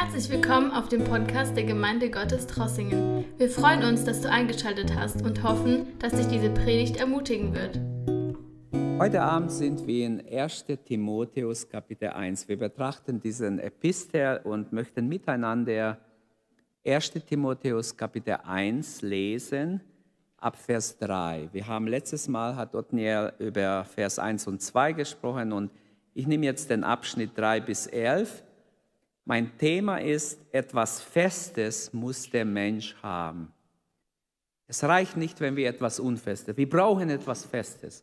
Herzlich willkommen auf dem Podcast der Gemeinde Gottes Trossingen. Wir freuen uns, dass du eingeschaltet hast und hoffen, dass dich diese Predigt ermutigen wird. Heute Abend sind wir in 1. Timotheus Kapitel 1. Wir betrachten diesen Epistel und möchten miteinander 1. Timotheus Kapitel 1 lesen ab Vers 3. Wir haben letztes Mal, hat Othniel über Vers 1 und 2 gesprochen und ich nehme jetzt den Abschnitt 3 bis 11. Mein Thema ist, etwas Festes muss der Mensch haben. Es reicht nicht, wenn wir etwas Unfestes, wir brauchen etwas Festes.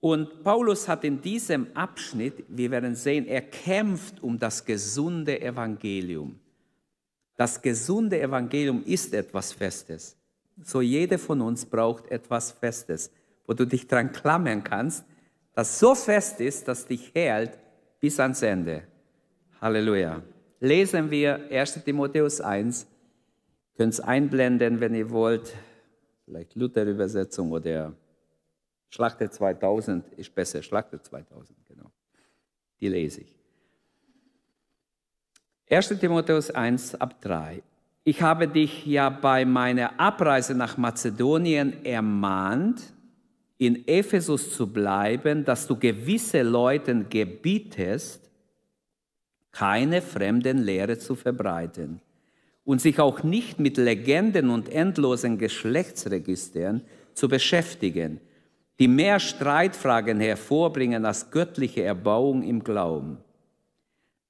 Und Paulus hat in diesem Abschnitt, wir werden sehen, er kämpft um das gesunde Evangelium. Das gesunde Evangelium ist etwas Festes. So jeder von uns braucht etwas Festes, wo du dich dran klammern kannst, das so fest ist, dass dich hält bis ans Ende. Halleluja. Lesen wir 1 Timotheus 1. Könnt es einblenden, wenn ihr wollt. Vielleicht Luther-Übersetzung oder Schlachte 2000 ist besser. Schlachte 2000, genau. Die lese ich. 1 Timotheus 1 ab 3. Ich habe dich ja bei meiner Abreise nach Mazedonien ermahnt, in Ephesus zu bleiben, dass du gewisse Leuten gebietest, keine fremden Lehre zu verbreiten und sich auch nicht mit Legenden und endlosen Geschlechtsregistern zu beschäftigen, die mehr Streitfragen hervorbringen als göttliche Erbauung im Glauben.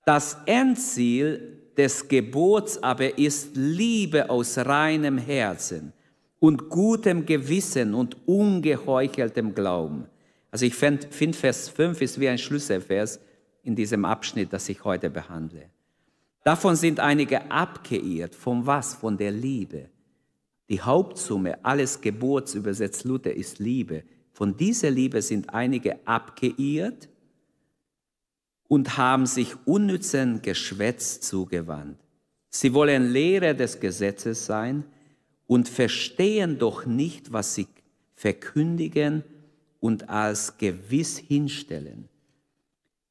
Das Endziel des Gebots aber ist Liebe aus reinem Herzen und gutem Gewissen und ungeheucheltem Glauben. Also ich finde, find Vers 5 ist wie ein Schlüsselvers in diesem Abschnitt, das ich heute behandle. Davon sind einige abgeirrt. Von was? Von der Liebe. Die Hauptsumme alles Gebots, übersetzt Luther, ist Liebe. Von dieser Liebe sind einige abgeirrt und haben sich unnützen Geschwätz zugewandt. Sie wollen Lehrer des Gesetzes sein, und verstehen doch nicht, was sie verkündigen und als gewiss hinstellen.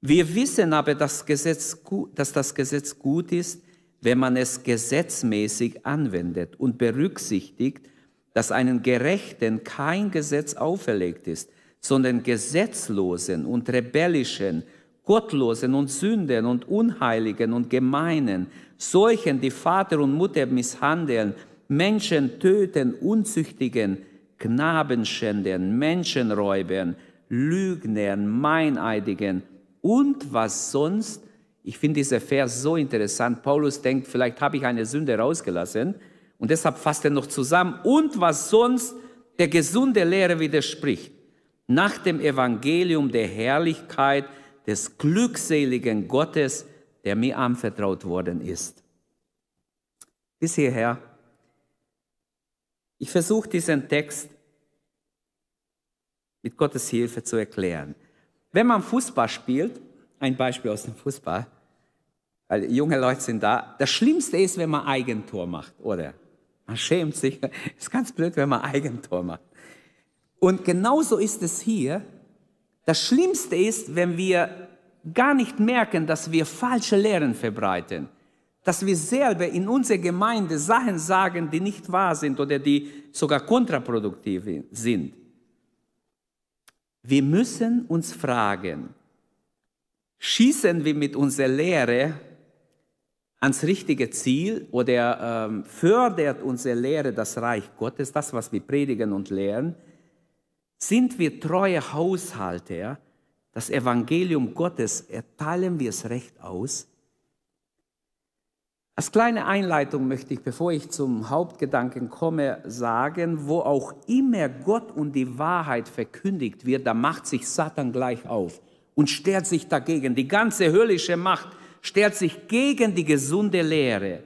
Wir wissen aber, dass, Gesetz, dass das Gesetz gut ist, wenn man es gesetzmäßig anwendet und berücksichtigt, dass einem Gerechten kein Gesetz auferlegt ist, sondern Gesetzlosen und Rebellischen, Gottlosen und Sünden und Unheiligen und Gemeinen, solchen, die Vater und Mutter misshandeln, Menschen töten, Unzüchtigen, Knaben schänden, Menschenräubern, Lügnern, Meineidigen und was sonst. Ich finde dieser Vers so interessant. Paulus denkt, vielleicht habe ich eine Sünde rausgelassen und deshalb fasst er noch zusammen. Und was sonst der gesunde Lehre widerspricht. Nach dem Evangelium der Herrlichkeit des glückseligen Gottes, der mir anvertraut worden ist. Bis hierher ich versuche diesen Text mit Gottes Hilfe zu erklären. Wenn man Fußball spielt, ein Beispiel aus dem Fußball, weil junge Leute sind da, das Schlimmste ist, wenn man Eigentor macht, oder? Man schämt sich. Es ist ganz blöd, wenn man Eigentor macht. Und genauso ist es hier. Das Schlimmste ist, wenn wir gar nicht merken, dass wir falsche Lehren verbreiten dass wir selber in unserer Gemeinde Sachen sagen, die nicht wahr sind oder die sogar kontraproduktiv sind. Wir müssen uns fragen, schießen wir mit unserer Lehre ans richtige Ziel oder ähm, fördert unsere Lehre das Reich Gottes, das, was wir predigen und lehren? Sind wir treue Haushalter? Das Evangelium Gottes, erteilen wir es recht aus? Als kleine Einleitung möchte ich, bevor ich zum Hauptgedanken komme, sagen, wo auch immer Gott und die Wahrheit verkündigt wird, da macht sich Satan gleich auf und stellt sich dagegen. Die ganze höllische Macht stellt sich gegen die gesunde Lehre.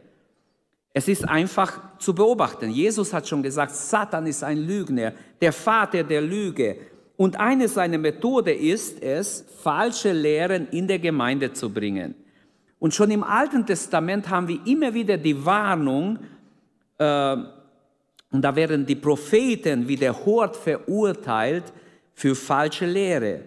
Es ist einfach zu beobachten. Jesus hat schon gesagt, Satan ist ein Lügner, der Vater der Lüge. Und eine seiner Methode ist es, falsche Lehren in der Gemeinde zu bringen. Und schon im Alten Testament haben wir immer wieder die Warnung, äh, und da werden die Propheten wie der Hort verurteilt für falsche Lehre.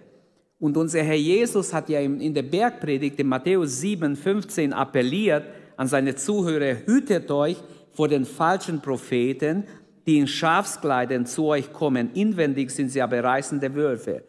Und unser Herr Jesus hat ja in der Bergpredigt in Matthäus 7, 15 appelliert an seine Zuhörer, hütet euch vor den falschen Propheten, die in Schafskleidern zu euch kommen. Inwendig sind sie aber reißende Wölfe.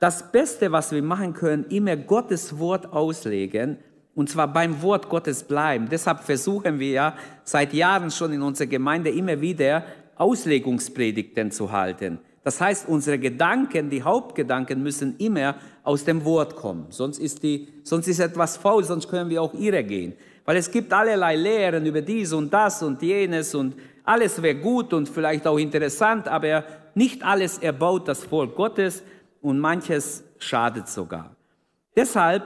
Das Beste, was wir machen können, immer Gottes Wort auslegen und zwar beim Wort Gottes bleiben. Deshalb versuchen wir ja seit Jahren schon in unserer Gemeinde immer wieder Auslegungspredigten zu halten. Das heißt, unsere Gedanken, die Hauptgedanken müssen immer aus dem Wort kommen. Sonst ist, die, sonst ist etwas faul, sonst können wir auch irre gehen. Weil es gibt allerlei Lehren über dies und das und jenes und alles wäre gut und vielleicht auch interessant, aber nicht alles erbaut das Volk Gottes und manches schadet sogar. Deshalb,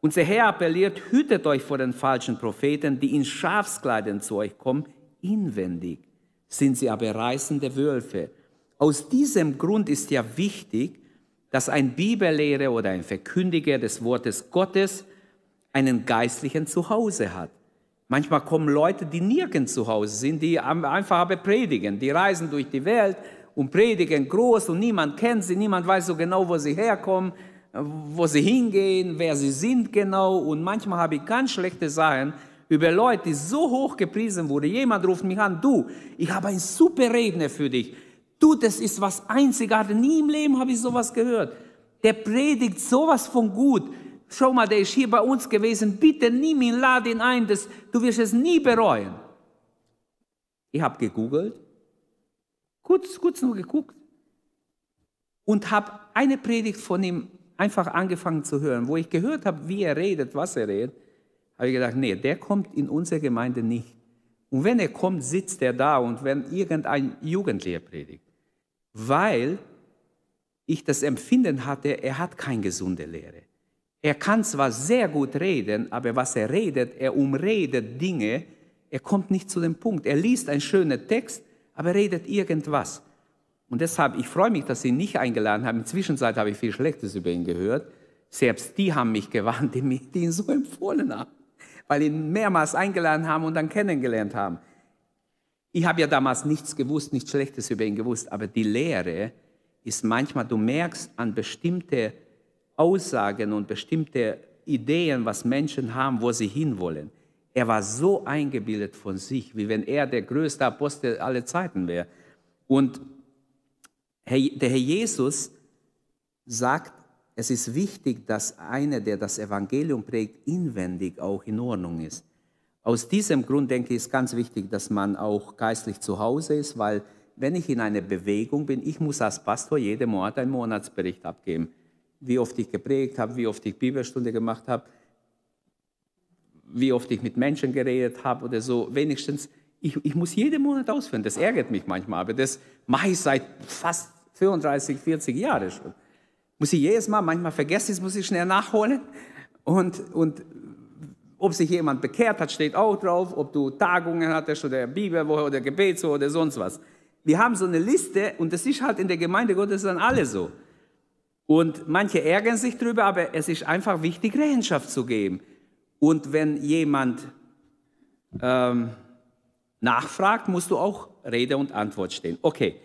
unser Herr appelliert, hütet euch vor den falschen Propheten, die in Schafskleidern zu euch kommen, inwendig sind sie aber reißende Wölfe. Aus diesem Grund ist ja wichtig, dass ein Bibellehrer oder ein Verkündiger des Wortes Gottes einen geistlichen Zuhause hat. Manchmal kommen Leute, die nirgends zu Hause sind, die einfach aber predigen. Die reisen durch die Welt und predigen groß und niemand kennt sie, niemand weiß so genau, wo sie herkommen, wo sie hingehen, wer sie sind genau. Und manchmal habe ich ganz schlechte Sachen über Leute, die so hoch gepriesen wurden. Jemand ruft mich an, du, ich habe einen super Redner für dich. Du, das ist was Einzigartiges. Nie im Leben habe ich sowas gehört. Der predigt sowas von gut. Schau mal, der ist hier bei uns gewesen. Bitte nimm ihn, lade ihn ein. Das, du wirst es nie bereuen. Ich habe gegoogelt, kurz, kurz nur geguckt und habe eine Predigt von ihm einfach angefangen zu hören, wo ich gehört habe, wie er redet, was er redet. Habe ich gedacht, nee, der kommt in unsere Gemeinde nicht. Und wenn er kommt, sitzt er da und wenn irgendein Jugendlicher predigt weil ich das Empfinden hatte, er hat keine gesunde Lehre. Er kann zwar sehr gut reden, aber was er redet, er umredet Dinge, er kommt nicht zu dem Punkt. Er liest einen schönen Text, aber redet irgendwas. Und deshalb, ich freue mich, dass Sie ihn nicht eingeladen haben. Inzwischen habe ich viel Schlechtes über ihn gehört. Selbst die haben mich gewarnt, die, die ihn so empfohlen haben, weil ihn mehrmals eingeladen haben und dann kennengelernt haben. Ich habe ja damals nichts gewusst, nichts Schlechtes über ihn gewusst, aber die Lehre ist manchmal, du merkst an bestimmte Aussagen und bestimmte Ideen, was Menschen haben, wo sie hinwollen. Er war so eingebildet von sich, wie wenn er der größte Apostel aller Zeiten wäre. Und der Herr Jesus sagt, es ist wichtig, dass einer, der das Evangelium prägt, inwendig auch in Ordnung ist. Aus diesem Grund denke ich, ist ganz wichtig, dass man auch geistlich zu Hause ist, weil wenn ich in einer Bewegung bin, ich muss als Pastor jeden Monat einen Monatsbericht abgeben. Wie oft ich geprägt habe, wie oft ich Bibelstunde gemacht habe, wie oft ich mit Menschen geredet habe oder so. Wenigstens, ich, ich muss jeden Monat ausführen. Das ärgert mich manchmal, aber das mache ich seit fast 35, 40 Jahren schon. Muss ich jedes Mal, manchmal vergesse ich es, muss ich schnell nachholen. Und, und ob sich jemand bekehrt hat, steht auch drauf, ob du Tagungen hattest oder Bibelwoche oder Gebetswoche oder sonst was. Wir haben so eine Liste und das ist halt in der Gemeinde Gottes dann alle so. Und manche ärgern sich drüber, aber es ist einfach wichtig, Rechenschaft zu geben. Und wenn jemand ähm, nachfragt, musst du auch Rede und Antwort stehen. Okay,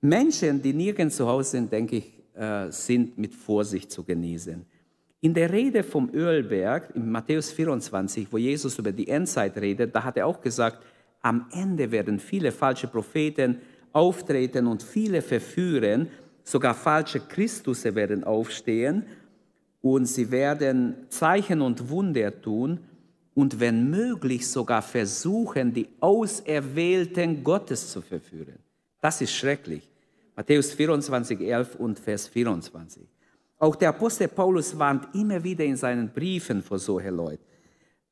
Menschen, die nirgends zu Hause sind, denke ich, äh, sind mit Vorsicht zu genießen. In der Rede vom Ölberg, in Matthäus 24, wo Jesus über die Endzeit redet, da hat er auch gesagt, am Ende werden viele falsche Propheten auftreten und viele verführen, sogar falsche Christusse werden aufstehen und sie werden Zeichen und Wunder tun und wenn möglich sogar versuchen, die Auserwählten Gottes zu verführen. Das ist schrecklich. Matthäus 24, 11 und Vers 24. Auch der Apostel Paulus warnt immer wieder in seinen Briefen vor solchen Leuten.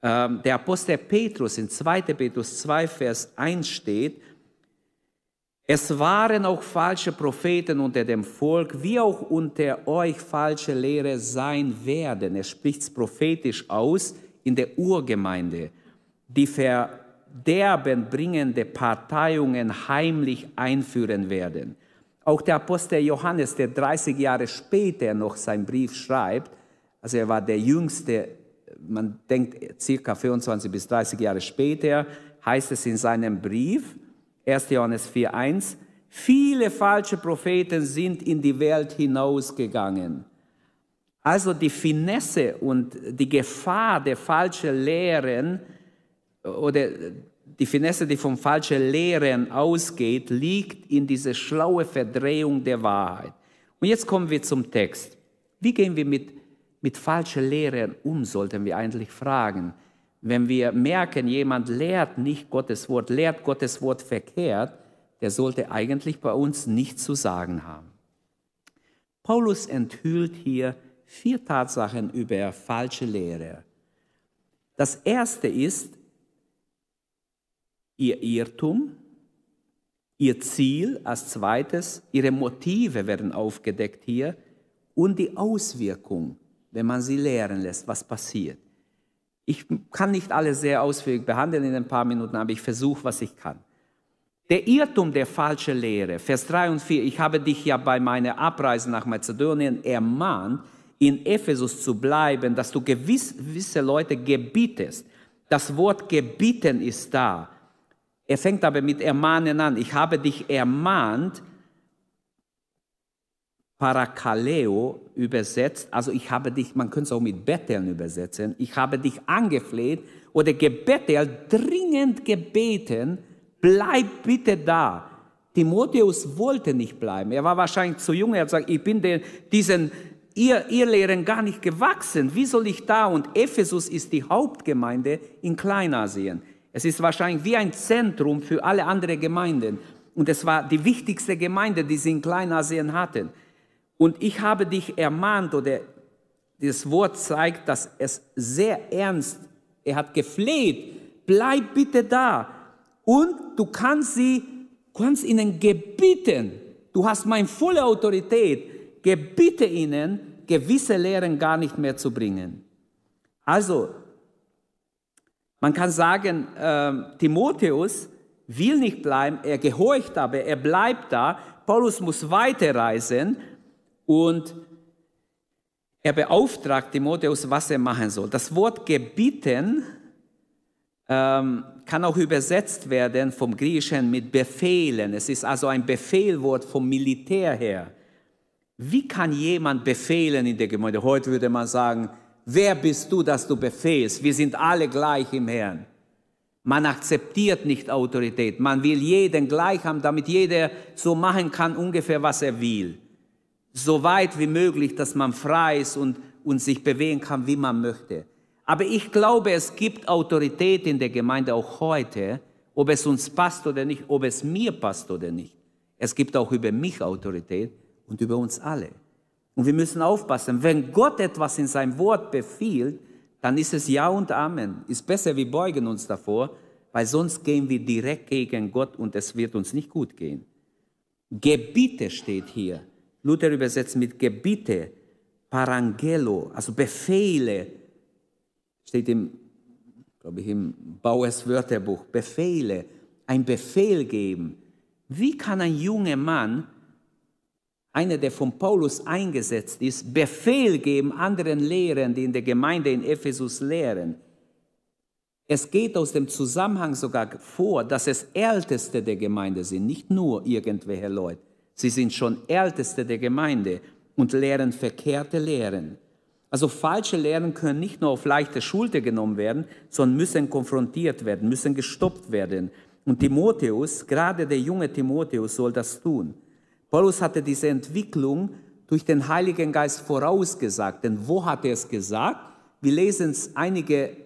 Ähm, der Apostel Petrus in 2. Petrus 2, Vers 1 steht, es waren auch falsche Propheten unter dem Volk, wie auch unter euch falsche Lehre sein werden. Er spricht es prophetisch aus in der Urgemeinde, die verderbenbringende Parteiungen heimlich einführen werden. Auch der Apostel Johannes, der 30 Jahre später noch seinen Brief schreibt, also er war der jüngste, man denkt circa 25 bis 30 Jahre später, heißt es in seinem Brief, 1. Johannes 4.1, viele falsche Propheten sind in die Welt hinausgegangen. Also die Finesse und die Gefahr der falschen Lehren oder die Finesse, die vom falschen Lehren ausgeht, liegt in dieser schlaue Verdrehung der Wahrheit. Und jetzt kommen wir zum Text. Wie gehen wir mit, mit falschen Lehren um, sollten wir eigentlich fragen. Wenn wir merken, jemand lehrt nicht Gottes Wort, lehrt Gottes Wort verkehrt, der sollte eigentlich bei uns nichts zu sagen haben. Paulus enthüllt hier vier Tatsachen über falsche Lehre. Das erste ist, ihr Irrtum, ihr Ziel als zweites, ihre Motive werden aufgedeckt hier und die Auswirkung, wenn man sie lehren lässt, was passiert. Ich kann nicht alle sehr ausführlich behandeln in ein paar Minuten, aber ich versuche, was ich kann. Der Irrtum der falschen Lehre, Vers 3 und 4, ich habe dich ja bei meiner Abreise nach Mazedonien ermahnt, in Ephesus zu bleiben, dass du gewisse Leute gebietest. Das Wort gebieten ist da. Er fängt aber mit Ermahnen an. Ich habe dich ermahnt, Parakaleo übersetzt, also ich habe dich, man könnte es auch mit betteln übersetzen, ich habe dich angefleht oder gebettelt, dringend gebeten, bleib bitte da. Timotheus wollte nicht bleiben, er war wahrscheinlich zu jung, er hat gesagt, ich bin den, diesen ihr, ihr Lehren gar nicht gewachsen, wie soll ich da? Und Ephesus ist die Hauptgemeinde in Kleinasien. Es ist wahrscheinlich wie ein Zentrum für alle anderen Gemeinden. Und es war die wichtigste Gemeinde, die sie in Kleinasien hatten. Und ich habe dich ermahnt, oder das Wort zeigt, dass es sehr ernst, er hat gefleht, bleib bitte da. Und du kannst sie, kannst ihnen gebieten, du hast meine volle Autorität, gebiete ihnen, gewisse Lehren gar nicht mehr zu bringen. Also, man kann sagen, äh, Timotheus will nicht bleiben, er gehorcht aber, er bleibt da. Paulus muss weiterreisen und er beauftragt Timotheus, was er machen soll. Das Wort gebieten ähm, kann auch übersetzt werden vom Griechischen mit befehlen. Es ist also ein Befehlwort vom Militär her. Wie kann jemand befehlen in der Gemeinde? Heute würde man sagen, Wer bist du, dass du befehlst? Wir sind alle gleich im Herrn. Man akzeptiert nicht Autorität. Man will jeden gleich haben, damit jeder so machen kann, ungefähr was er will. So weit wie möglich, dass man frei ist und, und sich bewegen kann, wie man möchte. Aber ich glaube, es gibt Autorität in der Gemeinde auch heute, ob es uns passt oder nicht, ob es mir passt oder nicht. Es gibt auch über mich Autorität und über uns alle. Und wir müssen aufpassen, wenn Gott etwas in seinem Wort befiehlt, dann ist es Ja und Amen. Ist besser, wir beugen uns davor, weil sonst gehen wir direkt gegen Gott und es wird uns nicht gut gehen. Gebiete steht hier. Luther übersetzt mit Gebiete, Parangelo, also Befehle. Steht im, glaube ich, im Bauers Wörterbuch. Befehle, ein Befehl geben. Wie kann ein junger Mann einer, der von Paulus eingesetzt ist, Befehl geben anderen Lehrern, die in der Gemeinde in Ephesus lehren. Es geht aus dem Zusammenhang sogar vor, dass es Älteste der Gemeinde sind, nicht nur irgendwelche Leute. Sie sind schon Älteste der Gemeinde und lehren verkehrte Lehren. Also falsche Lehren können nicht nur auf leichte Schulter genommen werden, sondern müssen konfrontiert werden, müssen gestoppt werden. Und Timotheus, gerade der junge Timotheus, soll das tun. Paulus hatte diese Entwicklung durch den Heiligen Geist vorausgesagt. Denn wo hat er es gesagt? Wir lesen es einige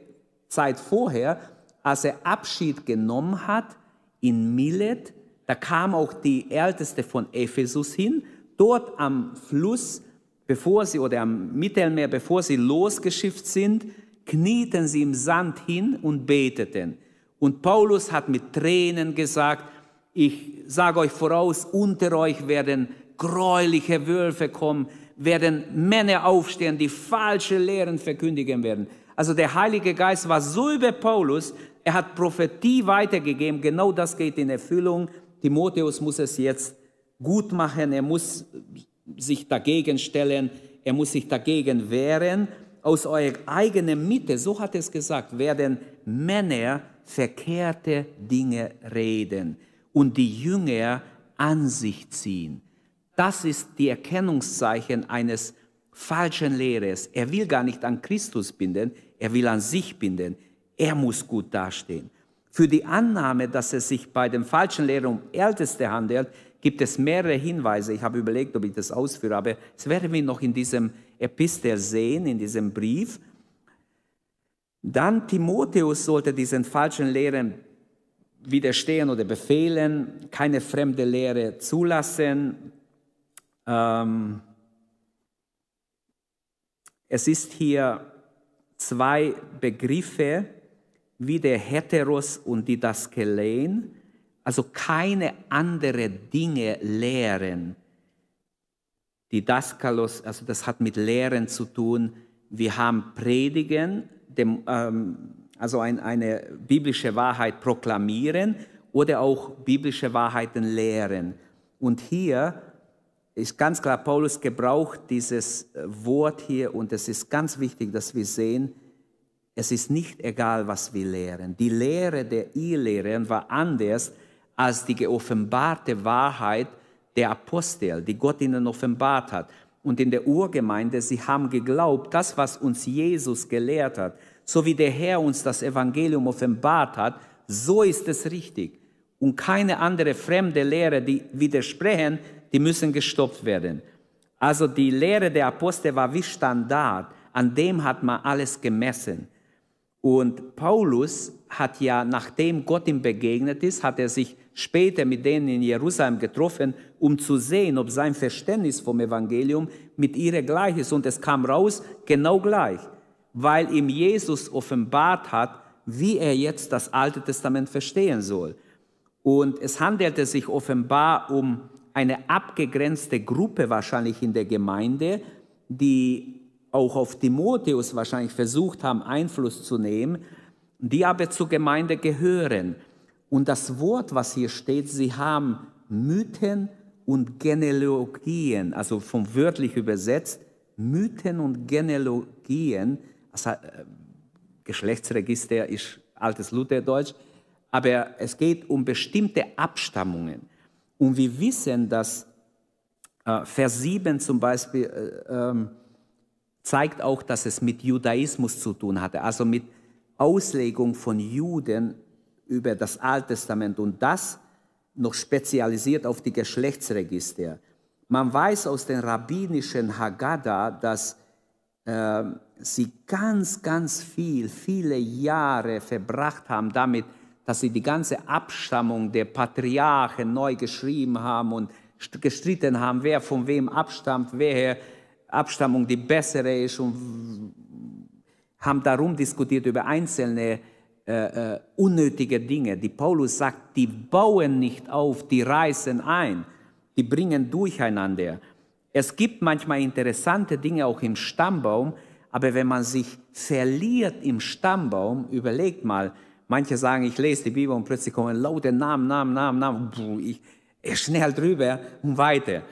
Zeit vorher, als er Abschied genommen hat in Milet. Da kam auch die Älteste von Ephesus hin. Dort am Fluss, bevor sie oder am Mittelmeer, bevor sie losgeschifft sind, knieten sie im Sand hin und beteten. Und Paulus hat mit Tränen gesagt, ich sage euch voraus, unter euch werden gräuliche Wölfe kommen, werden Männer aufstehen, die falsche Lehren verkündigen werden. Also der Heilige Geist war so über Paulus, er hat Prophetie weitergegeben, genau das geht in Erfüllung. Timotheus muss es jetzt gut machen, er muss sich dagegen stellen, er muss sich dagegen wehren. Aus eurer eigenen Mitte, so hat es gesagt, werden Männer verkehrte Dinge reden und die Jünger an sich ziehen. Das ist die Erkennungszeichen eines falschen Lehre. Er will gar nicht an Christus binden, er will an sich binden. Er muss gut dastehen. Für die Annahme, dass es sich bei dem falschen Lehrer um Älteste handelt, gibt es mehrere Hinweise. Ich habe überlegt, ob ich das ausführe, aber das werden wir noch in diesem Epistel sehen, in diesem Brief. Dann Timotheus sollte diesen falschen Lehren widerstehen oder befehlen, keine fremde Lehre zulassen. Ähm, es ist hier zwei Begriffe, wie der Heteros und die Daskelein, also keine andere Dinge lehren. Die Daskalos, also das hat mit Lehren zu tun. Wir haben Predigen, dem, ähm, also ein, eine biblische Wahrheit proklamieren oder auch biblische Wahrheiten lehren. Und hier ist ganz klar, Paulus gebraucht dieses äh, Wort hier und es ist ganz wichtig, dass wir sehen, es ist nicht egal, was wir lehren. Die Lehre der Irrlehren war anders als die geoffenbarte Wahrheit der Apostel, die Gott ihnen offenbart hat. Und in der Urgemeinde, sie haben geglaubt, das, was uns Jesus gelehrt hat, so wie der Herr uns das Evangelium offenbart hat, so ist es richtig. Und keine andere fremde Lehre, die widersprechen, die müssen gestoppt werden. Also die Lehre der Apostel war wie Standard, an dem hat man alles gemessen. Und Paulus hat ja, nachdem Gott ihm begegnet ist, hat er sich später mit denen in Jerusalem getroffen, um zu sehen, ob sein Verständnis vom Evangelium mit ihrer gleich ist. Und es kam raus, genau gleich weil ihm Jesus offenbart hat, wie er jetzt das Alte Testament verstehen soll. Und es handelte sich offenbar um eine abgegrenzte Gruppe wahrscheinlich in der Gemeinde, die auch auf Timotheus wahrscheinlich versucht haben, Einfluss zu nehmen, die aber zur Gemeinde gehören. Und das Wort, was hier steht, sie haben Mythen und Genealogien, also vom wörtlich übersetzt, Mythen und Genealogien, also, Geschlechtsregister ist altes Lutherdeutsch, aber es geht um bestimmte Abstammungen. Und wir wissen, dass äh, Vers 7 zum Beispiel äh, äh, zeigt auch, dass es mit Judaismus zu tun hatte, also mit Auslegung von Juden über das Alte Testament und das noch spezialisiert auf die Geschlechtsregister. Man weiß aus den rabbinischen Haggadah, dass äh, sie ganz, ganz viel, viele Jahre verbracht haben damit, dass sie die ganze Abstammung der Patriarchen neu geschrieben haben und gestritten haben, wer von wem abstammt, wer Abstammung die bessere ist und haben darum diskutiert über einzelne äh, äh, unnötige Dinge. Die Paulus sagt, die bauen nicht auf, die reißen ein, die bringen durcheinander. Es gibt manchmal interessante Dinge auch im Stammbaum, aber wenn man sich verliert im Stammbaum, überlegt mal, manche sagen, ich lese die Bibel und plötzlich kommen laute Namen, Namen, Namen, Namen, ich, ich schnell drüber und weiter.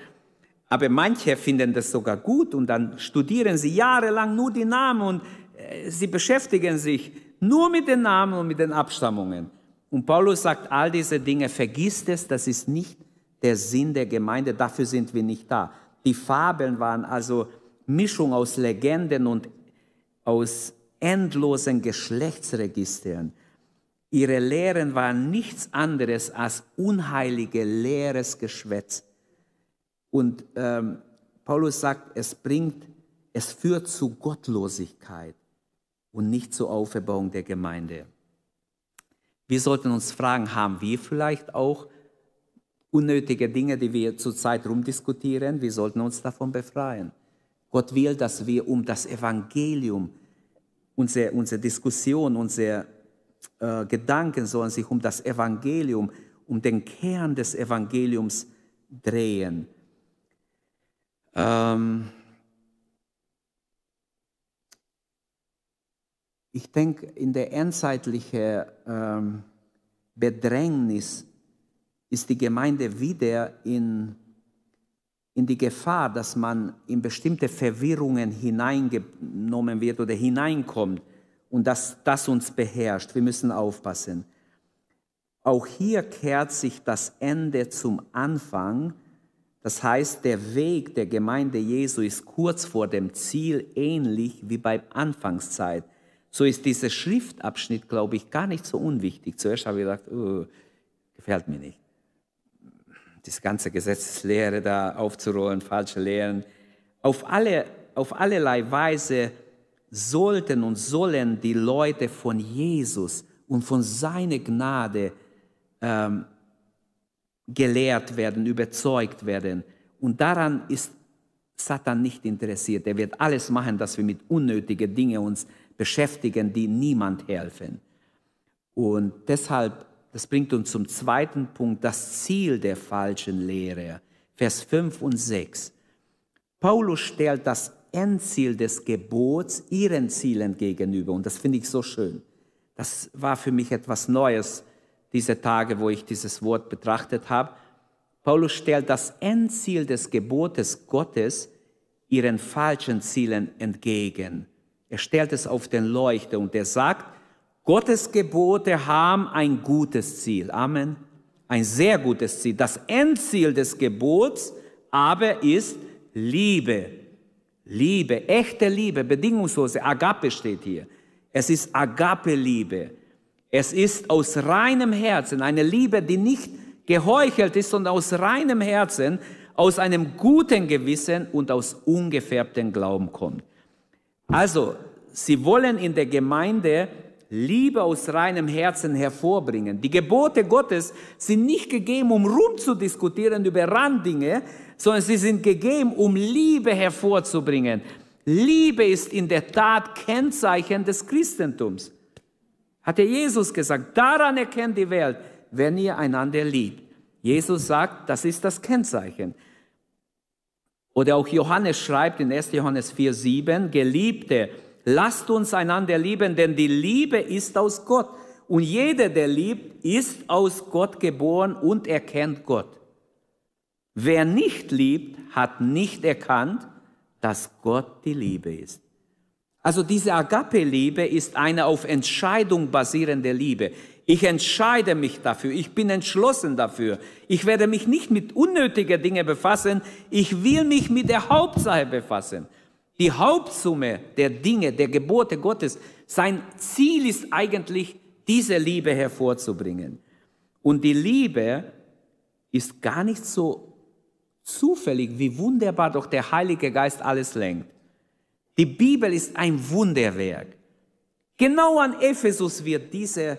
Aber manche finden das sogar gut und dann studieren sie jahrelang nur die Namen und äh, sie beschäftigen sich nur mit den Namen und mit den Abstammungen. Und Paulus sagt, all diese Dinge, vergisst es, das ist nicht der Sinn der Gemeinde, dafür sind wir nicht da. Die Fabeln waren also Mischung aus Legenden und aus endlosen Geschlechtsregistern. Ihre Lehren waren nichts anderes als unheilige, leeres Geschwätz. Und ähm, Paulus sagt, es bringt, es führt zu Gottlosigkeit und nicht zur Auferbauung der Gemeinde. Wir sollten uns fragen, haben wir vielleicht auch unnötige Dinge, die wir zurzeit rumdiskutieren? Wir sollten uns davon befreien. Gott will, dass wir um das Evangelium, unsere, unsere Diskussion, unsere äh, Gedanken sollen sich um das Evangelium, um den Kern des Evangeliums drehen. Ähm ich denke, in der endzeitlichen ähm, Bedrängnis ist die Gemeinde wieder in in die Gefahr, dass man in bestimmte Verwirrungen hineingenommen wird oder hineinkommt und dass das uns beherrscht. Wir müssen aufpassen. Auch hier kehrt sich das Ende zum Anfang. Das heißt, der Weg der Gemeinde Jesu ist kurz vor dem Ziel ähnlich wie bei Anfangszeit. So ist dieser Schriftabschnitt, glaube ich, gar nicht so unwichtig. Zuerst habe ich gedacht, oh, gefällt mir nicht. Diese ganze Gesetzeslehre da aufzurollen, falsche Lehren. Auf, alle, auf allerlei Weise sollten und sollen die Leute von Jesus und von seiner Gnade ähm, gelehrt werden, überzeugt werden. Und daran ist Satan nicht interessiert. Er wird alles machen, dass wir mit unnötigen Dingen uns beschäftigen, die niemand helfen. Und deshalb, das bringt uns zum zweiten Punkt, das Ziel der falschen Lehre. Vers 5 und 6. Paulus stellt das Endziel des Gebots ihren Zielen gegenüber. Und das finde ich so schön. Das war für mich etwas Neues, diese Tage, wo ich dieses Wort betrachtet habe. Paulus stellt das Endziel des Gebotes Gottes ihren falschen Zielen entgegen. Er stellt es auf den Leuchter und er sagt, Gottes Gebote haben ein gutes Ziel. Amen. Ein sehr gutes Ziel. Das Endziel des Gebots aber ist Liebe. Liebe, echte Liebe, bedingungslose. Agape steht hier. Es ist Agape-Liebe. Es ist aus reinem Herzen eine Liebe, die nicht geheuchelt ist, sondern aus reinem Herzen, aus einem guten Gewissen und aus ungefärbtem Glauben kommt. Also, sie wollen in der Gemeinde Liebe aus reinem Herzen hervorbringen. Die Gebote Gottes sind nicht gegeben, um rumzudiskutieren über Randdinge, sondern sie sind gegeben, um Liebe hervorzubringen. Liebe ist in der Tat Kennzeichen des Christentums. Hat der Jesus gesagt, daran erkennt die Welt, wenn ihr einander liebt. Jesus sagt, das ist das Kennzeichen. Oder auch Johannes schreibt in 1. Johannes 4, 7, Geliebte, lasst uns einander lieben, denn die Liebe ist aus Gott. Und jeder, der liebt, ist aus Gott geboren und erkennt Gott. Wer nicht liebt, hat nicht erkannt, dass Gott die Liebe ist. Also diese Agape-Liebe ist eine auf Entscheidung basierende Liebe. Ich entscheide mich dafür, ich bin entschlossen dafür. Ich werde mich nicht mit unnötigen Dingen befassen, ich will mich mit der Hauptsache befassen. Die Hauptsumme der Dinge, der Gebote Gottes, sein Ziel ist eigentlich, diese Liebe hervorzubringen. Und die Liebe ist gar nicht so zufällig, wie wunderbar doch der Heilige Geist alles lenkt. Die Bibel ist ein Wunderwerk. Genau an Ephesus wird diese,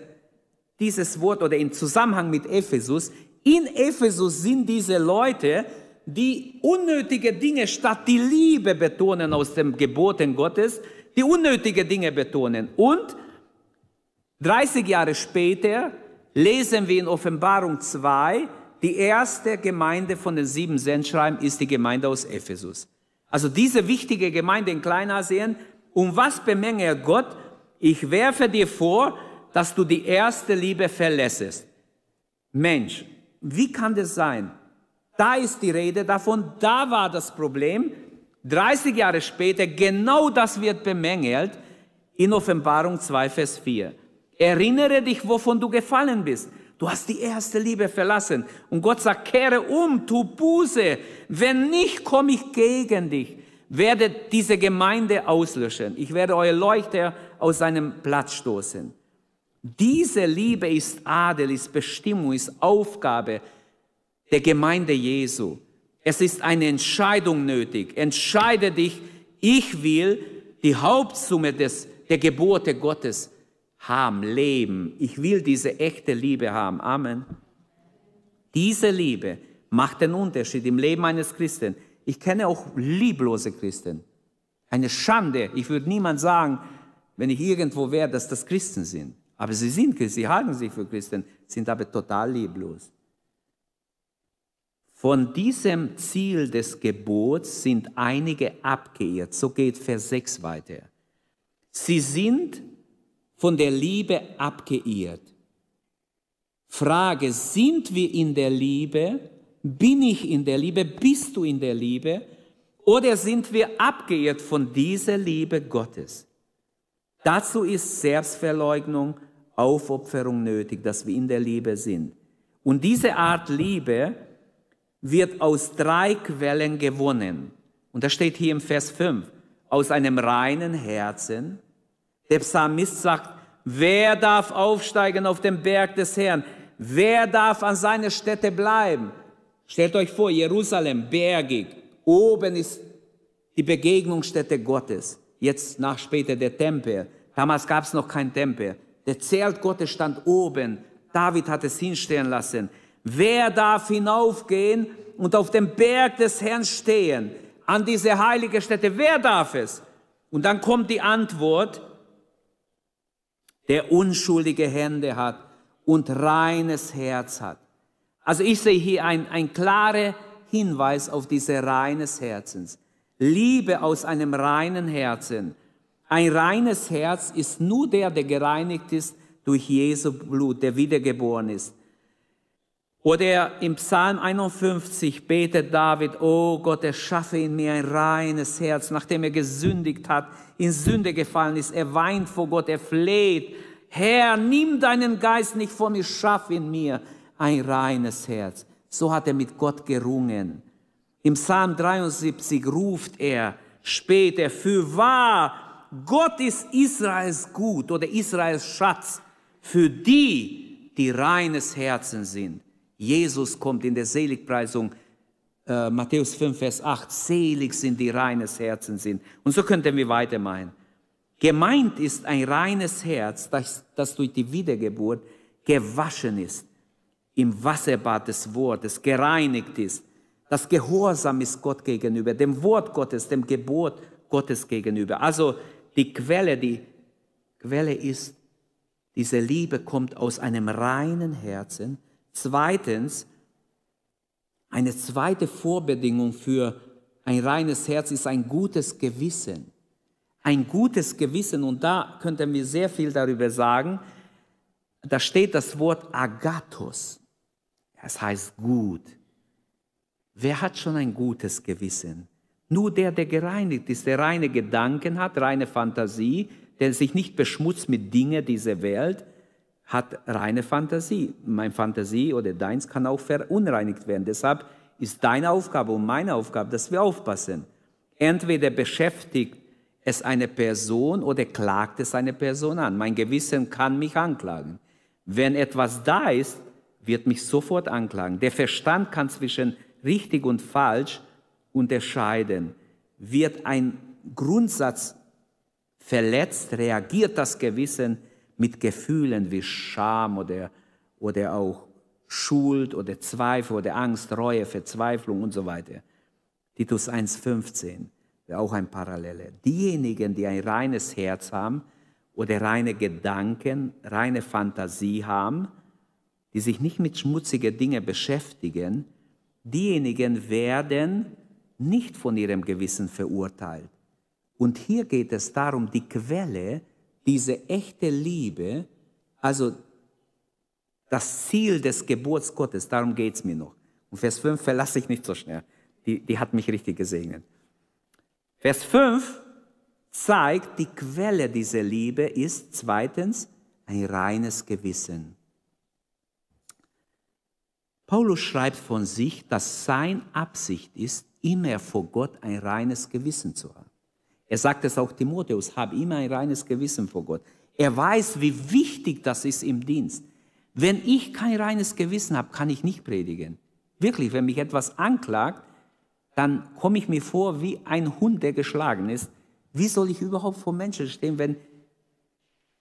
dieses Wort oder im Zusammenhang mit Ephesus, in Ephesus sind diese Leute, die unnötige Dinge statt die Liebe betonen aus dem Geboten Gottes, die unnötige Dinge betonen. Und 30 Jahre später lesen wir in Offenbarung 2, die erste Gemeinde von den sieben Sendschreiben ist die Gemeinde aus Ephesus. Also diese wichtige Gemeinde in Kleinasien, um was bemängelt Gott? Ich werfe dir vor, dass du die erste Liebe verlässest. Mensch, wie kann das sein? Da ist die Rede davon, da war das Problem. 30 Jahre später, genau das wird bemängelt in Offenbarung 2, Vers 4. Erinnere dich, wovon du gefallen bist. Du hast die erste Liebe verlassen. Und Gott sagt, kehre um, tu Buße. Wenn nicht, komme ich gegen dich. Werde diese Gemeinde auslöschen. Ich werde euer Leuchter aus seinem Platz stoßen. Diese Liebe ist Adel, ist Bestimmung, ist Aufgabe der Gemeinde Jesu. Es ist eine Entscheidung nötig. Entscheide dich, ich will die Hauptsumme des, der Gebote Gottes haben, leben. Ich will diese echte Liebe haben. Amen. Diese Liebe macht den Unterschied im Leben eines Christen. Ich kenne auch lieblose Christen. Eine Schande. Ich würde niemand sagen, wenn ich irgendwo wäre, dass das Christen sind. Aber sie sind Christen, sie halten sich für Christen, sind aber total lieblos. Von diesem Ziel des Gebots sind einige abgeirrt. So geht Vers 6 weiter. Sie sind von der Liebe abgeirrt. Frage, sind wir in der Liebe? Bin ich in der Liebe? Bist du in der Liebe? Oder sind wir abgeirrt von dieser Liebe Gottes? Dazu ist Selbstverleugnung, Aufopferung nötig, dass wir in der Liebe sind. Und diese Art Liebe wird aus drei Quellen gewonnen. Und das steht hier im Vers 5. Aus einem reinen Herzen. Der Psalmist sagt, wer darf aufsteigen auf den Berg des Herrn? Wer darf an seiner Stätte bleiben? Stellt euch vor, Jerusalem, bergig. Oben ist die Begegnungsstätte Gottes. Jetzt nach später der Tempel. Damals gab es noch keinen Tempel. Der Zelt Gottes stand oben. David hat es hinstellen lassen. Wer darf hinaufgehen und auf dem Berg des Herrn stehen? An diese heilige Stätte. Wer darf es? Und dann kommt die Antwort, der unschuldige Hände hat und reines Herz hat. Also ich sehe hier ein, ein klarer Hinweis auf diese reines Herzens. Liebe aus einem reinen Herzen. Ein reines Herz ist nur der, der gereinigt ist durch Jesu Blut, der wiedergeboren ist. Oder im Psalm 51 betet David, oh Gott, erschaffe in mir ein reines Herz, nachdem er gesündigt hat, in Sünde gefallen ist. Er weint vor Gott, er fleht. Herr, nimm deinen Geist nicht von mir, schaff in mir ein reines Herz. So hat er mit Gott gerungen. Im Psalm 73 ruft er später, für wahr, Gott ist Israels Gut oder Israels Schatz für die, die reines Herzen sind. Jesus kommt in der Seligpreisung, äh, Matthäus 5, Vers 8, selig sind die reines Herzen sind. Und so könnten wir weitermachen. Gemeint ist ein reines Herz, das, das durch die Wiedergeburt gewaschen ist, im Wasserbad des Wortes, gereinigt ist, das Gehorsam ist Gott gegenüber, dem Wort Gottes, dem Gebot Gottes gegenüber. Also die Quelle, die Quelle ist, diese Liebe kommt aus einem reinen Herzen, Zweitens, eine zweite Vorbedingung für ein reines Herz ist ein gutes Gewissen. Ein gutes Gewissen, und da könnten wir sehr viel darüber sagen. Da steht das Wort Agathos. Das heißt gut. Wer hat schon ein gutes Gewissen? Nur der, der gereinigt ist, der reine Gedanken hat, reine Fantasie, der sich nicht beschmutzt mit Dingen dieser Welt, hat reine Fantasie. Meine Fantasie oder deins kann auch verunreinigt werden. Deshalb ist deine Aufgabe und meine Aufgabe, dass wir aufpassen. Entweder beschäftigt es eine Person oder klagt es eine Person an. Mein Gewissen kann mich anklagen. Wenn etwas da ist, wird mich sofort anklagen. Der Verstand kann zwischen richtig und falsch unterscheiden. Wird ein Grundsatz verletzt, reagiert das Gewissen mit Gefühlen wie Scham oder, oder auch Schuld oder Zweifel oder Angst, Reue, Verzweiflung und so weiter. Titus 1,15 wäre auch ein Parallele. Diejenigen, die ein reines Herz haben oder reine Gedanken, reine Fantasie haben, die sich nicht mit schmutzigen Dingen beschäftigen, diejenigen werden nicht von ihrem Gewissen verurteilt. Und hier geht es darum, die Quelle diese echte Liebe, also das Ziel des Geburts Gottes, darum geht es mir noch. Und Vers 5 verlasse ich nicht so schnell. Die, die hat mich richtig gesegnet. Vers 5 zeigt, die Quelle dieser Liebe ist zweitens ein reines Gewissen. Paulus schreibt von sich, dass sein Absicht ist, immer vor Gott ein reines Gewissen zu haben. Er sagt es auch Timotheus, hab immer ein reines Gewissen vor Gott. Er weiß, wie wichtig das ist im Dienst. Wenn ich kein reines Gewissen habe, kann ich nicht predigen. Wirklich, wenn mich etwas anklagt, dann komme ich mir vor wie ein Hund, der geschlagen ist. Wie soll ich überhaupt vor Menschen stehen, wenn,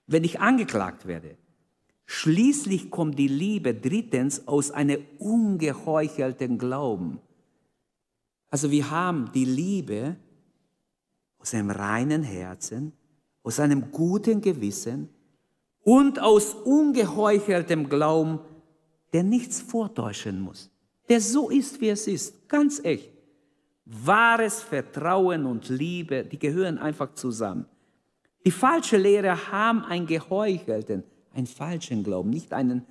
wenn ich angeklagt werde? Schließlich kommt die Liebe drittens aus einem ungeheuchelten Glauben. Also wir haben die Liebe, aus einem reinen Herzen, aus einem guten Gewissen und aus ungeheucheltem Glauben, der nichts vortäuschen muss, der so ist, wie es ist, ganz echt. Wahres Vertrauen und Liebe, die gehören einfach zusammen. Die falsche Lehre haben einen geheuchelten, einen falschen Glauben, nicht einen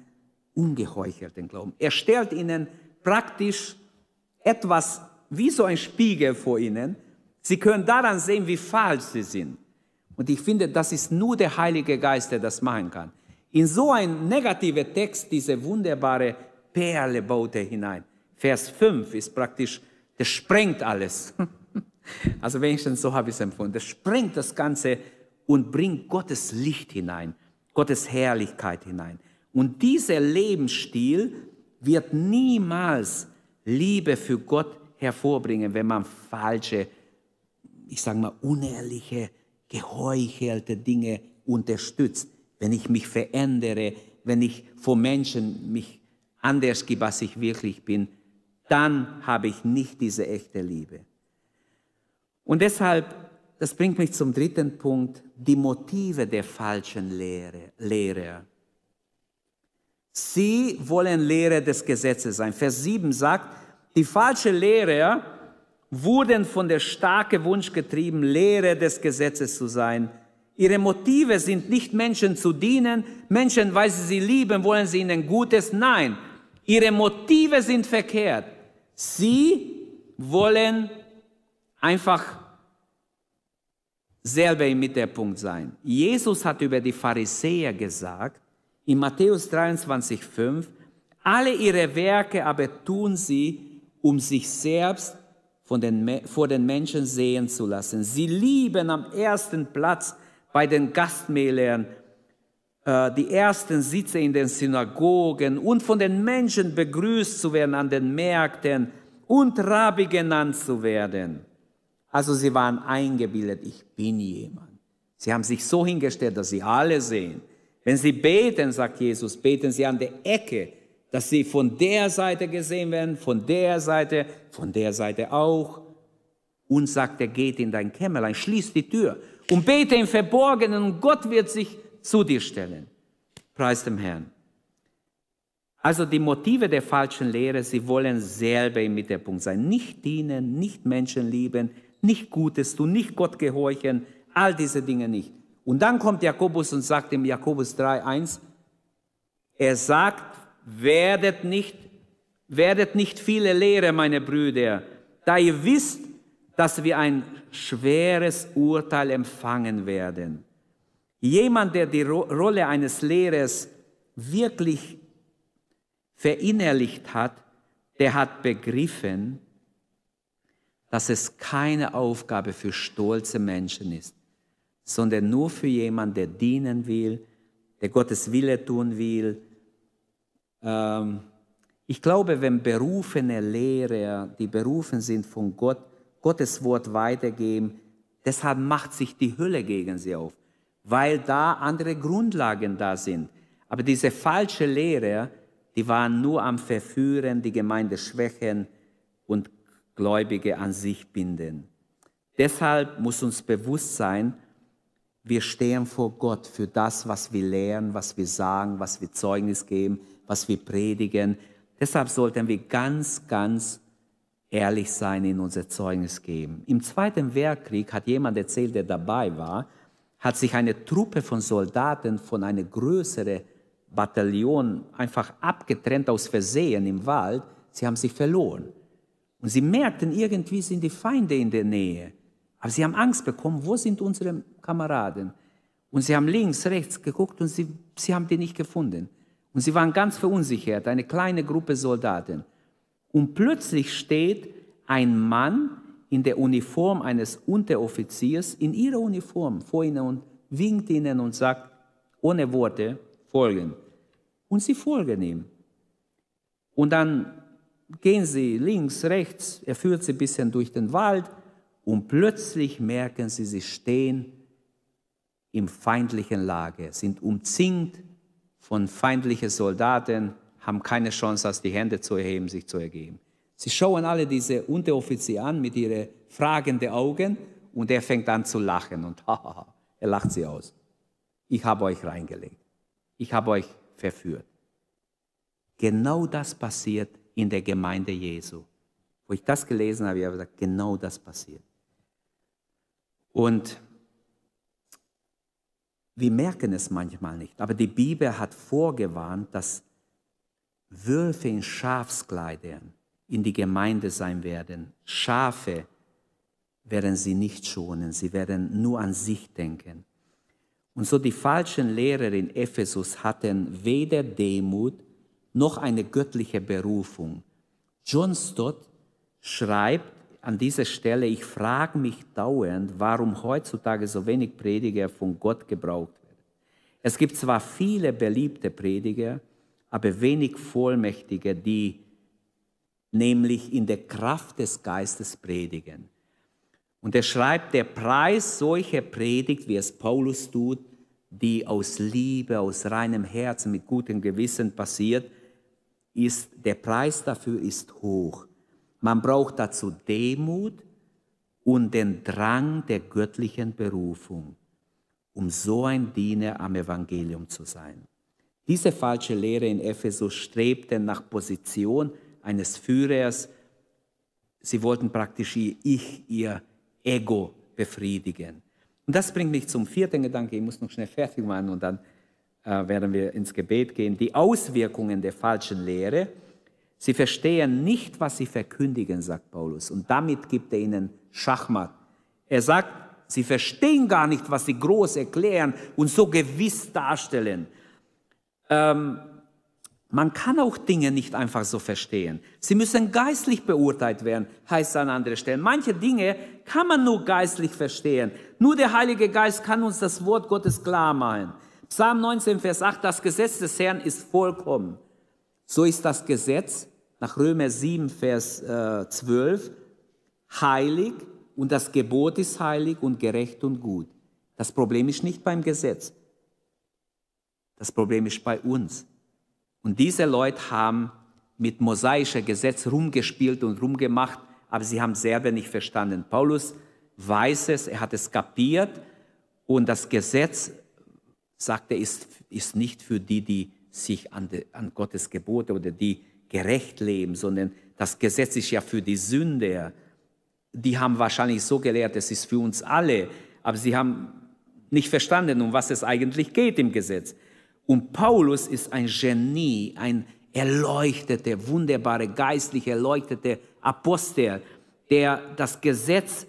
ungeheuchelten Glauben. Er stellt ihnen praktisch etwas wie so ein Spiegel vor ihnen, Sie können daran sehen, wie falsch sie sind. Und ich finde, das ist nur der Heilige Geist, der das machen kann. In so ein negativer Text diese wunderbare Perle baut hinein. Vers 5 ist praktisch, das sprengt alles. Also wenigstens so habe ich es empfunden. Das sprengt das Ganze und bringt Gottes Licht hinein, Gottes Herrlichkeit hinein. Und dieser Lebensstil wird niemals Liebe für Gott hervorbringen, wenn man falsche, ich sage mal, unehrliche, geheuchelte Dinge unterstützt. Wenn ich mich verändere, wenn ich vor Menschen mich anders gebe, als ich wirklich bin, dann habe ich nicht diese echte Liebe. Und deshalb, das bringt mich zum dritten Punkt, die Motive der falschen Lehre, Lehrer. Sie wollen Lehre des Gesetzes sein. Vers 7 sagt, die falschen Lehrer wurden von der starken Wunsch getrieben, Lehre des Gesetzes zu sein. Ihre Motive sind nicht Menschen zu dienen, Menschen, weil sie sie lieben, wollen sie ihnen Gutes. Nein, ihre Motive sind verkehrt. Sie wollen einfach selber im Mittelpunkt sein. Jesus hat über die Pharisäer gesagt, in Matthäus 23, 5, alle ihre Werke aber tun sie, um sich selbst von den, vor den Menschen sehen zu lassen. Sie lieben am ersten Platz bei den Gastmählern äh, die ersten Sitze in den Synagogen und von den Menschen begrüßt zu werden an den Märkten und Rabbi genannt zu werden. Also sie waren eingebildet, ich bin jemand. Sie haben sich so hingestellt, dass sie alle sehen. Wenn sie beten, sagt Jesus, beten sie an der Ecke, dass sie von der Seite gesehen werden, von der Seite, von der Seite auch. Und sagt er, geht in dein Kämmerlein, schließ die Tür und bete im Verborgenen und Gott wird sich zu dir stellen. Preis dem Herrn. Also die Motive der falschen Lehre, sie wollen selber im Mittelpunkt sein. Nicht dienen, nicht Menschen lieben, nicht Gutes tun, nicht Gott gehorchen, all diese Dinge nicht. Und dann kommt Jakobus und sagt im Jakobus 3,1, er sagt, werdet nicht, werdet nicht viele Lehrer, meine Brüder, da ihr wisst, dass wir ein schweres Urteil empfangen werden. Jemand, der die Rolle eines Lehrers wirklich verinnerlicht hat, der hat begriffen, dass es keine Aufgabe für stolze Menschen ist, sondern nur für jemanden, der dienen will, der Gottes Wille tun will. Ähm, ich glaube, wenn berufene Lehrer, die berufen sind von Gott, Gottes Wort weitergeben, deshalb macht sich die Hölle gegen sie auf, weil da andere Grundlagen da sind. Aber diese falsche Lehrer, die waren nur am Verführen, die Gemeinde schwächen und Gläubige an sich binden. Deshalb muss uns bewusst sein, wir stehen vor Gott für das, was wir lehren, was wir sagen, was wir Zeugnis geben, was wir predigen. Deshalb sollten wir ganz, ganz ehrlich sein in unser Zeugnis geben. Im Zweiten Weltkrieg hat jemand erzählt, der dabei war, hat sich eine Truppe von Soldaten von einer größeren Bataillon einfach abgetrennt aus Versehen im Wald. Sie haben sich verloren. Und sie merkten, irgendwie sind die Feinde in der Nähe. Aber sie haben Angst bekommen, wo sind unsere Kameraden? Und sie haben links, rechts geguckt und sie, sie haben die nicht gefunden. Und sie waren ganz verunsichert, eine kleine Gruppe Soldaten. Und plötzlich steht ein Mann in der Uniform eines Unteroffiziers, in ihrer Uniform vor ihnen und winkt ihnen und sagt, ohne Worte, folgen. Und sie folgen ihm. Und dann gehen sie links, rechts, er führt sie ein bisschen durch den Wald und plötzlich merken sie, sie stehen im feindlichen Lager, sind umzingt von feindlichen Soldaten, haben keine Chance, als die Hände zu erheben, sich zu ergeben. Sie schauen alle diese Unteroffizier an mit ihren fragenden Augen und er fängt an zu lachen und hahaha, er lacht sie aus. Ich habe euch reingelegt. Ich habe euch verführt. Genau das passiert in der Gemeinde Jesu. Wo ich das gelesen habe, habe ich gesagt, genau das passiert. Und wir merken es manchmal nicht, aber die Bibel hat vorgewarnt, dass Wölfe in Schafskleidern in die Gemeinde sein werden. Schafe werden sie nicht schonen, sie werden nur an sich denken. Und so die falschen Lehrer in Ephesus hatten weder Demut noch eine göttliche Berufung. John Stott schreibt an dieser Stelle, ich frage mich dauernd, warum heutzutage so wenig Prediger von Gott gebraucht werden. Es gibt zwar viele beliebte Prediger, aber wenig Vollmächtige, die nämlich in der Kraft des Geistes predigen. Und er schreibt, der Preis solcher Predigt, wie es Paulus tut, die aus Liebe, aus reinem Herzen, mit gutem Gewissen passiert, ist, der Preis dafür ist hoch. Man braucht dazu Demut und den Drang der göttlichen Berufung, um so ein Diener am Evangelium zu sein. Diese falsche Lehre in Ephesus strebte nach Position eines Führers. Sie wollten praktisch ihr Ich, ihr Ego befriedigen. Und das bringt mich zum vierten Gedanke. Ich muss noch schnell fertig machen und dann äh, werden wir ins Gebet gehen. Die Auswirkungen der falschen Lehre. Sie verstehen nicht, was sie verkündigen, sagt Paulus. Und damit gibt er ihnen Schachmatt. Er sagt, sie verstehen gar nicht, was sie groß erklären und so gewiss darstellen. Ähm, man kann auch Dinge nicht einfach so verstehen. Sie müssen geistlich beurteilt werden, heißt es an anderer Stelle. Manche Dinge kann man nur geistlich verstehen. Nur der Heilige Geist kann uns das Wort Gottes klar machen. Psalm 19, Vers 8, das Gesetz des Herrn ist vollkommen. So ist das Gesetz nach Römer 7, Vers äh, 12 heilig und das Gebot ist heilig und gerecht und gut. Das Problem ist nicht beim Gesetz. Das Problem ist bei uns. Und diese Leute haben mit mosaischer Gesetz rumgespielt und rumgemacht, aber sie haben selber nicht verstanden. Paulus weiß es, er hat es kapiert und das Gesetz, sagt er, ist, ist nicht für die, die sich an, de, an Gottes Gebote oder die gerecht leben, sondern das Gesetz ist ja für die Sünder. Die haben wahrscheinlich so gelehrt, es ist für uns alle, aber sie haben nicht verstanden, um was es eigentlich geht im Gesetz. Und Paulus ist ein Genie, ein erleuchteter, wunderbare, geistlich erleuchteter Apostel, der das Gesetz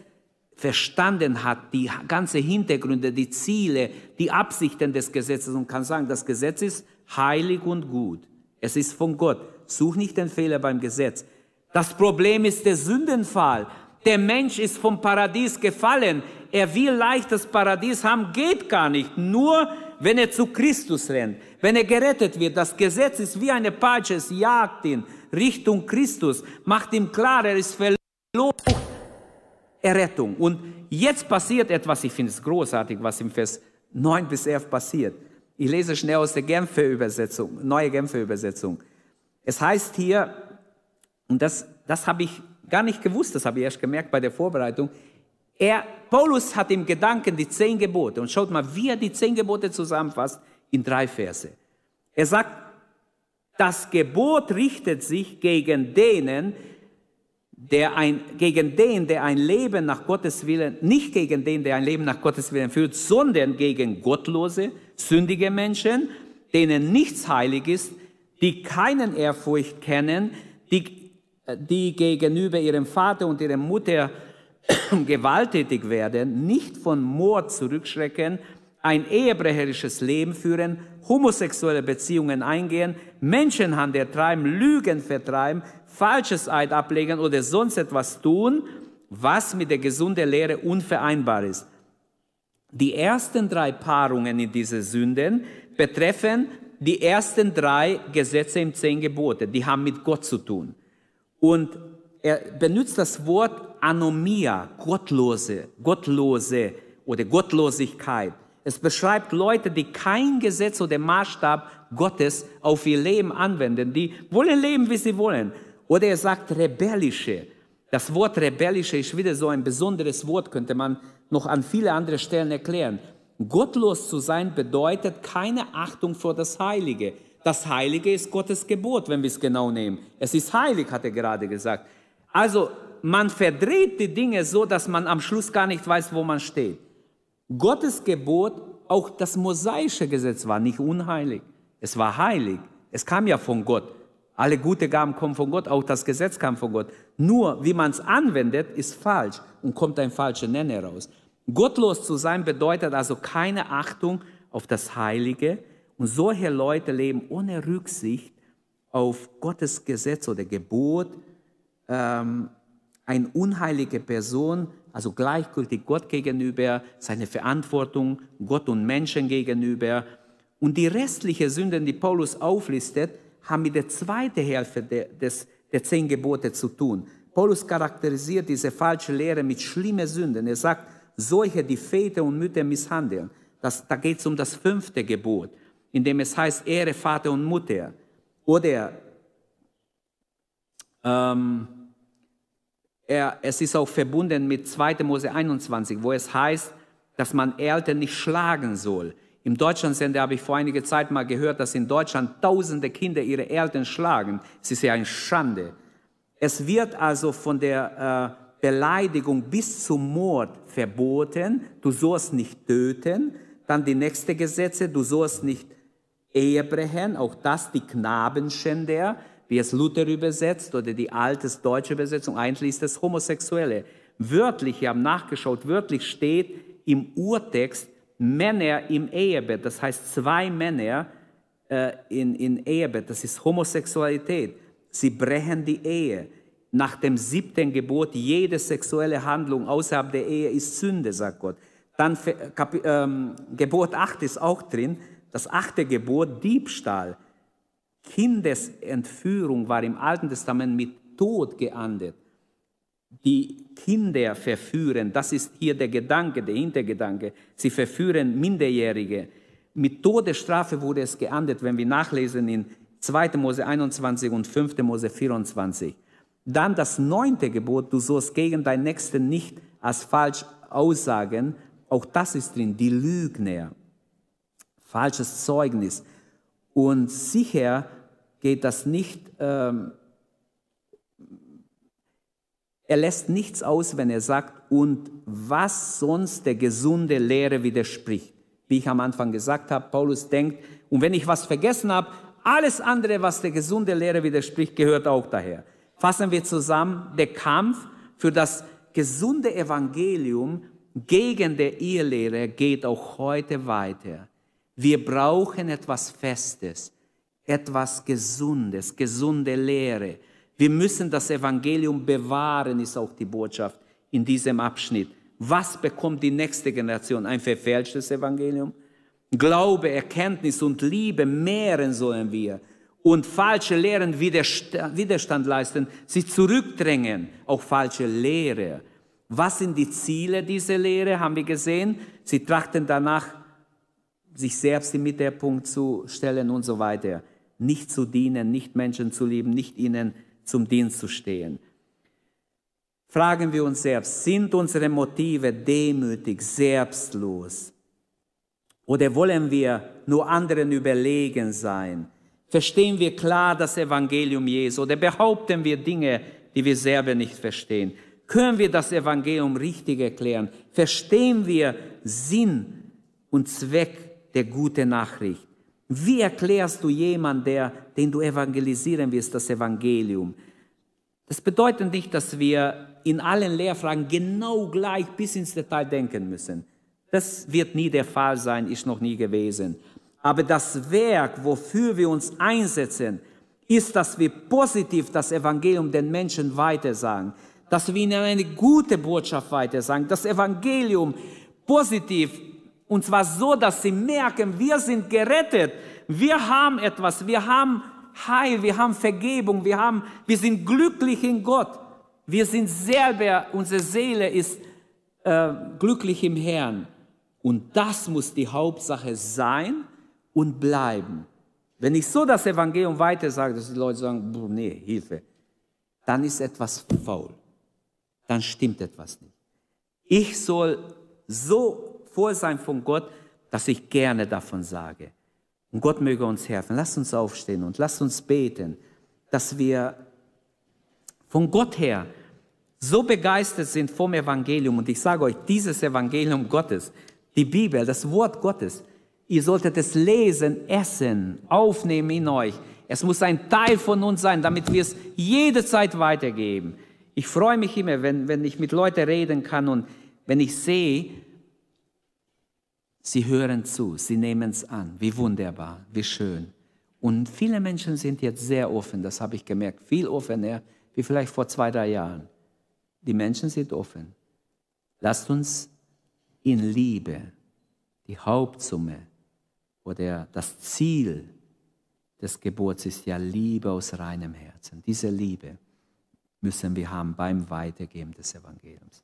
verstanden hat, die ganze Hintergründe, die Ziele, die Absichten des Gesetzes und kann sagen, das Gesetz ist heilig und gut. Es ist von Gott. Such nicht den Fehler beim Gesetz. Das Problem ist der Sündenfall. Der Mensch ist vom Paradies gefallen. Er will leicht das Paradies haben, geht gar nicht. Nur wenn er zu Christus rennt, wenn er gerettet wird. Das Gesetz ist wie eine Peitsche, es jagt ihn Richtung Christus, macht ihm klar, er ist verloren. Errettung. Und jetzt passiert etwas, ich finde es großartig, was im Vers 9 bis 11 passiert. Ich lese schnell aus der Genfer Übersetzung, neue Genfer Übersetzung. Es heißt hier, und das, das habe ich gar nicht gewusst, das habe ich erst gemerkt bei der Vorbereitung, er, Paulus hat im Gedanken die zehn Gebote und schaut mal, wie er die zehn Gebote zusammenfasst in drei Verse. Er sagt, das Gebot richtet sich gegen denen, der ein, gegen den, der ein Leben nach Gottes Willen, nicht gegen den, der ein Leben nach Gottes Willen führt, sondern gegen gottlose, sündige Menschen, denen nichts heilig ist, die keinen Ehrfurcht kennen, die, die gegenüber ihrem Vater und ihrer Mutter gewalttätig werden, nicht von Mord zurückschrecken, ein ehebrecherisches Leben führen, homosexuelle Beziehungen eingehen, Menschenhandel treiben, Lügen vertreiben, falsches Eid ablegen oder sonst etwas tun, was mit der gesunden Lehre unvereinbar ist. Die ersten drei Paarungen in diese Sünden betreffen die ersten drei Gesetze im Zehn Gebote. Die haben mit Gott zu tun. Und er benutzt das Wort Anomia, Gottlose, Gottlose oder Gottlosigkeit. Es beschreibt Leute, die kein Gesetz oder Maßstab Gottes auf ihr Leben anwenden. Die wollen leben, wie sie wollen. Oder er sagt rebellische. Das Wort rebellische ist wieder so ein besonderes Wort, könnte man noch an viele andere Stellen erklären. Gottlos zu sein bedeutet keine Achtung vor das Heilige. Das Heilige ist Gottes Gebot, wenn wir es genau nehmen. Es ist heilig, hat er gerade gesagt. Also man verdreht die Dinge so, dass man am Schluss gar nicht weiß, wo man steht. Gottes Gebot, auch das mosaische Gesetz war nicht unheilig. Es war heilig. Es kam ja von Gott. Alle gute Gaben kommen von Gott, auch das Gesetz kam von Gott. Nur, wie man es anwendet, ist falsch und kommt ein falscher Nenner raus. Gottlos zu sein bedeutet also keine Achtung auf das Heilige. Und solche Leute leben ohne Rücksicht auf Gottes Gesetz oder Gebot ähm, eine unheilige Person, also gleichgültig Gott gegenüber, seine Verantwortung Gott und Menschen gegenüber. Und die restlichen Sünden, die Paulus auflistet, haben mit der zweiten Hälfte des, der zehn Gebote zu tun. Paulus charakterisiert diese falsche Lehre mit schlimmen Sünden. Er sagt, solche, die Väter und Mütter misshandeln. Das, da geht es um das fünfte Gebot, in dem es heißt, Ehre Vater und Mutter. Oder ähm, er, es ist auch verbunden mit 2. Mose 21, wo es heißt, dass man Eltern nicht schlagen soll. Im Deutschlandsender habe ich vor einiger Zeit mal gehört, dass in Deutschland tausende Kinder ihre Eltern schlagen. Es ist ja eine Schande. Es wird also von der äh, Beleidigung bis zum Mord verboten. Du sollst nicht töten. Dann die nächste Gesetze, du sollst nicht Ehe auch das die Knabenschänder, wie es Luther übersetzt oder die alte deutsche Übersetzung, ist das Homosexuelle. Wörtlich, wir haben nachgeschaut, wörtlich steht im Urtext Männer im Ehebett, das heißt zwei Männer äh, in, in Ehebett, das ist Homosexualität. Sie brechen die Ehe nach dem siebten Gebot, jede sexuelle Handlung außerhalb der Ehe ist Sünde, sagt Gott. Dann Kap ähm, Gebot 8 ist auch drin, das achte Gebot, Diebstahl. Kindesentführung war im Alten Testament mit Tod geahndet. Die Kinder verführen, das ist hier der Gedanke, der Hintergedanke. Sie verführen Minderjährige. Mit Todesstrafe wurde es geahndet, wenn wir nachlesen in 2. Mose 21 und 5. Mose 24. Dann das neunte Gebot, du sollst gegen deinen Nächsten nicht als falsch aussagen. Auch das ist drin, die Lügner. Falsches Zeugnis. Und sicher geht das nicht, ähm, er lässt nichts aus, wenn er sagt, und was sonst der gesunde Lehre widerspricht. Wie ich am Anfang gesagt habe, Paulus denkt, und wenn ich was vergessen habe, alles andere, was der gesunde Lehre widerspricht, gehört auch daher. Fassen wir zusammen, der Kampf für das gesunde Evangelium gegen der Irrlehre geht auch heute weiter. Wir brauchen etwas Festes, etwas Gesundes, gesunde Lehre. Wir müssen das Evangelium bewahren, ist auch die Botschaft in diesem Abschnitt. Was bekommt die nächste Generation? Ein verfälschtes Evangelium? Glaube, Erkenntnis und Liebe mehren sollen wir und falsche Lehren Widerstand leisten, sich zurückdrängen, auch falsche Lehre. Was sind die Ziele dieser Lehre? Haben wir gesehen. Sie trachten danach, sich selbst im Mittelpunkt zu stellen und so weiter. Nicht zu dienen, nicht Menschen zu lieben, nicht ihnen zum Dienst zu stehen. Fragen wir uns selbst, sind unsere Motive demütig, selbstlos? Oder wollen wir nur anderen überlegen sein? Verstehen wir klar das Evangelium Jesu oder behaupten wir Dinge, die wir selber nicht verstehen? Können wir das Evangelium richtig erklären? Verstehen wir Sinn und Zweck der guten Nachricht? Wie erklärst du jemand, der, den du evangelisieren wirst, das Evangelium? Das bedeutet nicht, dass wir in allen Lehrfragen genau gleich bis ins Detail denken müssen. Das wird nie der Fall sein, ist noch nie gewesen. Aber das Werk, wofür wir uns einsetzen, ist, dass wir positiv das Evangelium den Menschen weitersagen, dass wir ihnen eine gute Botschaft weitersagen, das Evangelium positiv, und zwar so, dass sie merken, wir sind gerettet, wir haben etwas, wir haben Heil, wir haben Vergebung, wir, haben, wir sind glücklich in Gott, wir sind selber, unsere Seele ist äh, glücklich im Herrn. Und das muss die Hauptsache sein, und bleiben. Wenn ich so das Evangelium weiter sage, dass die Leute sagen, nee, Hilfe, dann ist etwas faul. Dann stimmt etwas nicht. Ich soll so voll sein von Gott, dass ich gerne davon sage. Und Gott möge uns helfen. Lasst uns aufstehen und lasst uns beten, dass wir von Gott her so begeistert sind vom Evangelium. Und ich sage euch, dieses Evangelium Gottes, die Bibel, das Wort Gottes, Ihr solltet es lesen, essen, aufnehmen in euch. Es muss ein Teil von uns sein, damit wir es jede Zeit weitergeben. Ich freue mich immer, wenn, wenn ich mit Leuten reden kann und wenn ich sehe, sie hören zu, sie nehmen es an. Wie wunderbar, wie schön. Und viele Menschen sind jetzt sehr offen, das habe ich gemerkt, viel offener, wie vielleicht vor zwei, drei Jahren. Die Menschen sind offen. Lasst uns in Liebe, die Hauptsumme oder das Ziel des Geburts ist ja Liebe aus reinem Herzen. Diese Liebe müssen wir haben beim Weitergeben des Evangeliums.